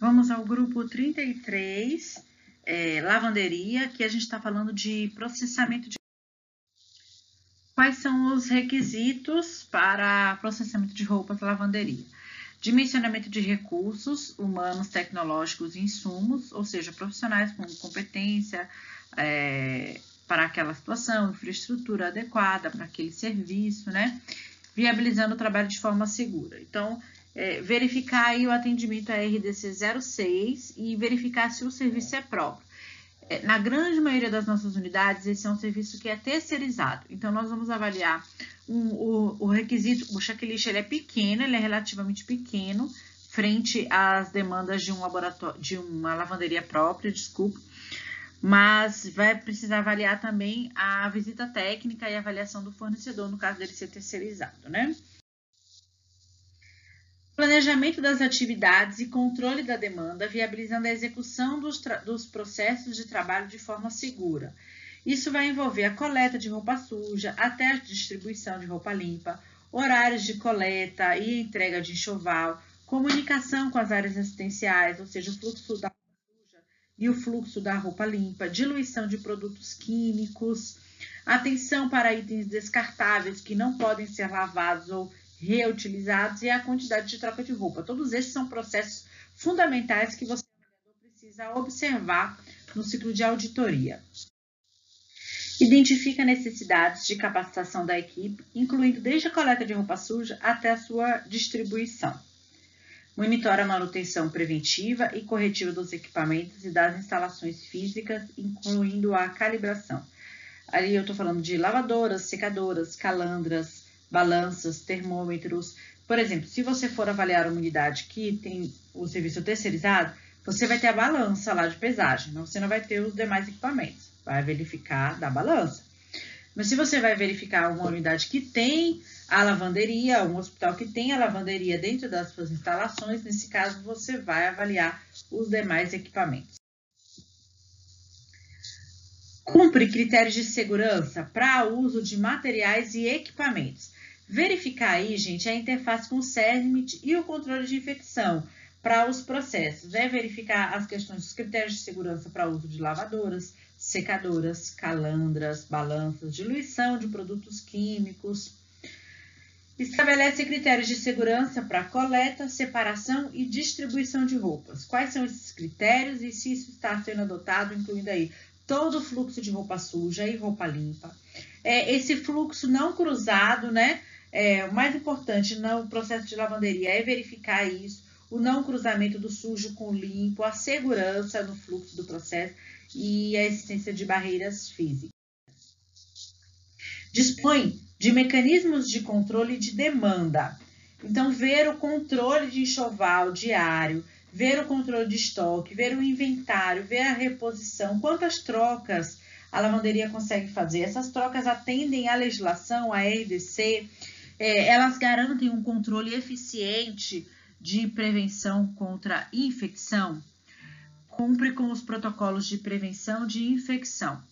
Vamos ao grupo 33, é, lavanderia, que a gente está falando de processamento de. Quais são os requisitos para processamento de roupas lavanderia? Dimensionamento de recursos humanos, tecnológicos e insumos, ou seja, profissionais com competência é, para aquela situação, infraestrutura adequada para aquele serviço, né? Viabilizando o trabalho de forma segura. Então, é, verificar aí o atendimento a RDC 06 e verificar se o serviço é próprio. É, na grande maioria das nossas unidades, esse é um serviço que é terceirizado. Então, nós vamos avaliar um, o, o, requisito, o checklist ele é pequeno, ele é relativamente pequeno, frente às demandas de um laboratório, de uma lavanderia própria, desculpa, mas vai precisar avaliar também a visita técnica e a avaliação do fornecedor, no caso dele ser terceirizado, né? Planejamento das atividades e controle da demanda, viabilizando a execução dos, dos processos de trabalho de forma segura. Isso vai envolver a coleta de roupa suja até a distribuição de roupa limpa, horários de coleta e entrega de enxoval, comunicação com as áreas assistenciais, ou seja, o fluxo da roupa suja e o fluxo da roupa limpa, diluição de produtos químicos, atenção para itens descartáveis que não podem ser lavados ou reutilizados e a quantidade de troca de roupa. Todos esses são processos fundamentais que você precisa observar no ciclo de auditoria. Identifica necessidades de capacitação da equipe, incluindo desde a coleta de roupa suja até a sua distribuição. Monitora a manutenção preventiva e corretiva dos equipamentos e das instalações físicas, incluindo a calibração. Ali eu estou falando de lavadoras, secadoras, calandras, balanças, termômetros. Por exemplo, se você for avaliar uma unidade que tem o serviço terceirizado, você vai ter a balança lá de pesagem, mas você não vai ter os demais equipamentos. Vai verificar da balança. Mas se você vai verificar uma unidade que tem a lavanderia, um hospital que tem a lavanderia dentro das suas instalações, nesse caso você vai avaliar os demais equipamentos. Cumpre critérios de segurança para uso de materiais e equipamentos. Verificar aí, gente, a interface com o CERMIT e o controle de infecção para os processos. É verificar as questões dos critérios de segurança para uso de lavadoras, secadoras, calandras, balanças, diluição de produtos químicos. Estabelece critérios de segurança para coleta, separação e distribuição de roupas. Quais são esses critérios e se isso está sendo adotado, incluindo aí todo o fluxo de roupa suja e roupa limpa. É, esse fluxo não cruzado, né? É, o mais importante no processo de lavanderia é verificar isso, o não cruzamento do sujo com o limpo, a segurança no fluxo do processo e a existência de barreiras físicas. Dispõe de mecanismos de controle de demanda. Então, ver o controle de enxoval diário, ver o controle de estoque, ver o inventário, ver a reposição, quantas trocas a lavanderia consegue fazer. Essas trocas atendem à legislação, à RDC, é, elas garantem um controle eficiente de prevenção contra infecção, cumpre com os protocolos de prevenção de infecção,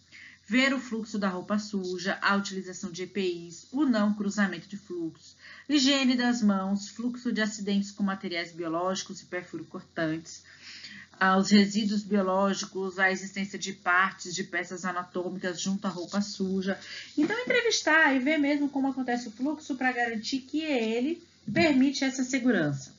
ver o fluxo da roupa suja, a utilização de EPIs, o não cruzamento de fluxos, higiene das mãos, fluxo de acidentes com materiais biológicos e perfuro-cortantes, aos resíduos biológicos, a existência de partes de peças anatômicas junto à roupa suja. Então, entrevistar e ver mesmo como acontece o fluxo para garantir que ele permite essa segurança.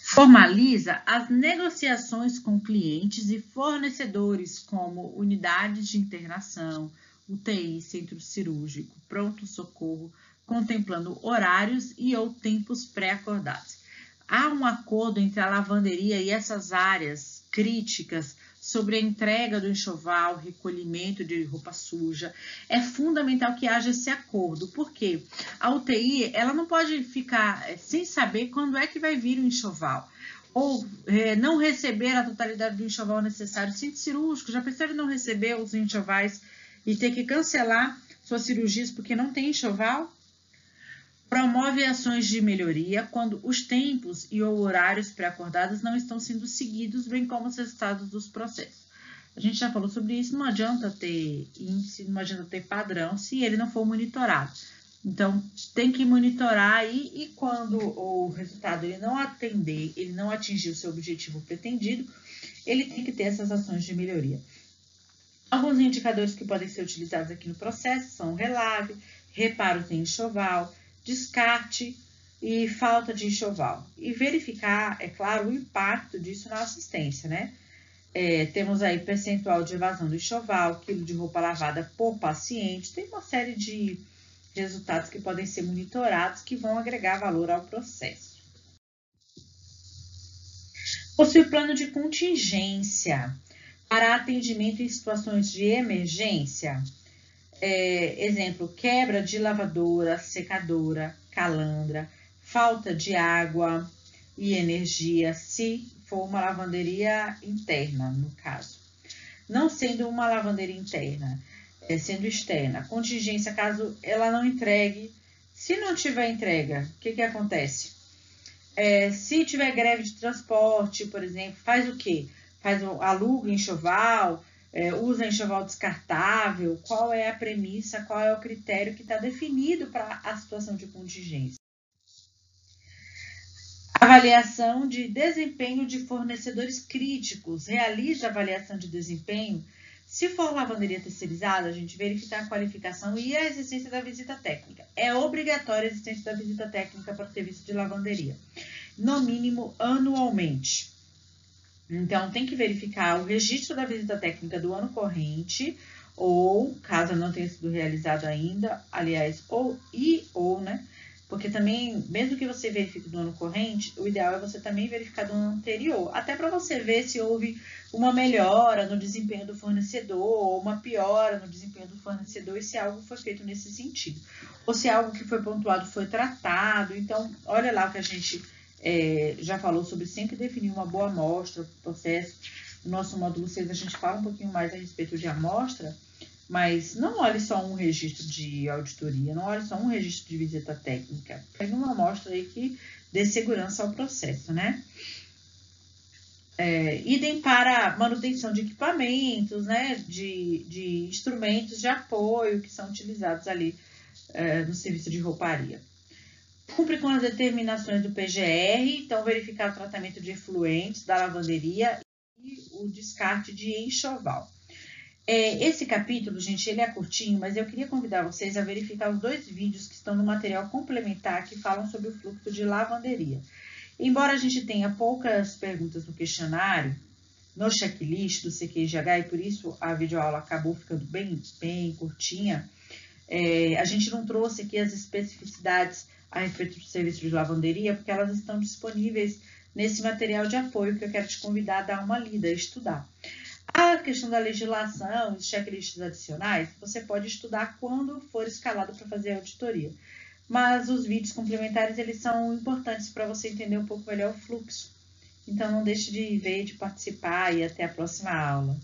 Formaliza as negociações com clientes e fornecedores, como unidades de internação, UTI, centro cirúrgico, pronto-socorro, contemplando horários e ou tempos pré-acordados há um acordo entre a lavanderia e essas áreas críticas sobre a entrega do enxoval, recolhimento de roupa suja. É fundamental que haja esse acordo, porque a UTI ela não pode ficar eh, sem saber quando é que vai vir o enxoval ou é, não receber a totalidade do enxoval necessário. Centro cirúrgico, já percebe não receber os enxovais e ter que cancelar suas cirurgias porque não tem enxoval? Promove ações de melhoria quando os tempos e ou horários pré-acordados não estão sendo seguidos, bem como os resultados dos processos. A gente já falou sobre isso, não adianta ter índice, não adianta ter padrão se ele não for monitorado. Então, tem que monitorar aí e quando o resultado ele não atender, ele não atingir o seu objetivo pretendido, ele tem que ter essas ações de melhoria. Alguns indicadores que podem ser utilizados aqui no processo são relave, reparos em enxoval, descarte e falta de enxoval. E verificar, é claro, o impacto disso na assistência, né? É, temos aí percentual de evasão do enxoval, quilo de roupa lavada por paciente, tem uma série de resultados que podem ser monitorados que vão agregar valor ao processo. Possui plano de contingência para atendimento em situações de emergência. É, exemplo, quebra de lavadora, secadora, calandra, falta de água e energia, se for uma lavanderia interna, no caso. Não sendo uma lavanderia interna, é, sendo externa. Contingência, caso ela não entregue. Se não tiver entrega, o que, que acontece? É, se tiver greve de transporte, por exemplo, faz o quê? Faz o aluga enxoval, é, usa enxoval descartável, qual é a premissa, qual é o critério que está definido para a situação de contingência. Avaliação de desempenho de fornecedores críticos. Realiza avaliação de desempenho se for lavanderia terceirizada, a gente verificar a qualificação e a existência da visita técnica. É obrigatória a existência da visita técnica para o serviço de lavanderia, no mínimo anualmente. Então, tem que verificar o registro da visita técnica do ano corrente, ou, caso não tenha sido realizado ainda, aliás, ou e ou, né? Porque também, mesmo que você verifique do ano corrente, o ideal é você também verificar do ano anterior, até para você ver se houve uma melhora no desempenho do fornecedor ou uma piora no desempenho do fornecedor e se algo foi feito nesse sentido. Ou se algo que foi pontuado foi tratado. Então, olha lá o que a gente é, já falou sobre sempre definir uma boa amostra, processo. No nosso módulo 6 a gente fala um pouquinho mais a respeito de amostra mas não olhe só um registro de auditoria, não olhe só um registro de visita técnica. Pegue uma amostra aí que dê segurança ao processo, né? É, idem para manutenção de equipamentos, né? De, de instrumentos de apoio que são utilizados ali é, no serviço de rouparia. Cumpre com as determinações do PGR, então verificar o tratamento de efluentes da lavanderia e o descarte de enxoval. É, esse capítulo, gente, ele é curtinho, mas eu queria convidar vocês a verificar os dois vídeos que estão no material complementar que falam sobre o fluxo de lavanderia. Embora a gente tenha poucas perguntas no questionário, no checklist do CQGH, e por isso a videoaula acabou ficando bem, bem curtinha, é, a gente não trouxe aqui as especificidades a respeito do serviço de lavanderia, porque elas estão disponíveis nesse material de apoio que eu quero te convidar a dar uma lida, estudar. A questão da legislação, os checklists adicionais, você pode estudar quando for escalado para fazer a auditoria. Mas os vídeos complementares, eles são importantes para você entender um pouco melhor o fluxo. Então, não deixe de ver, de participar e até a próxima aula.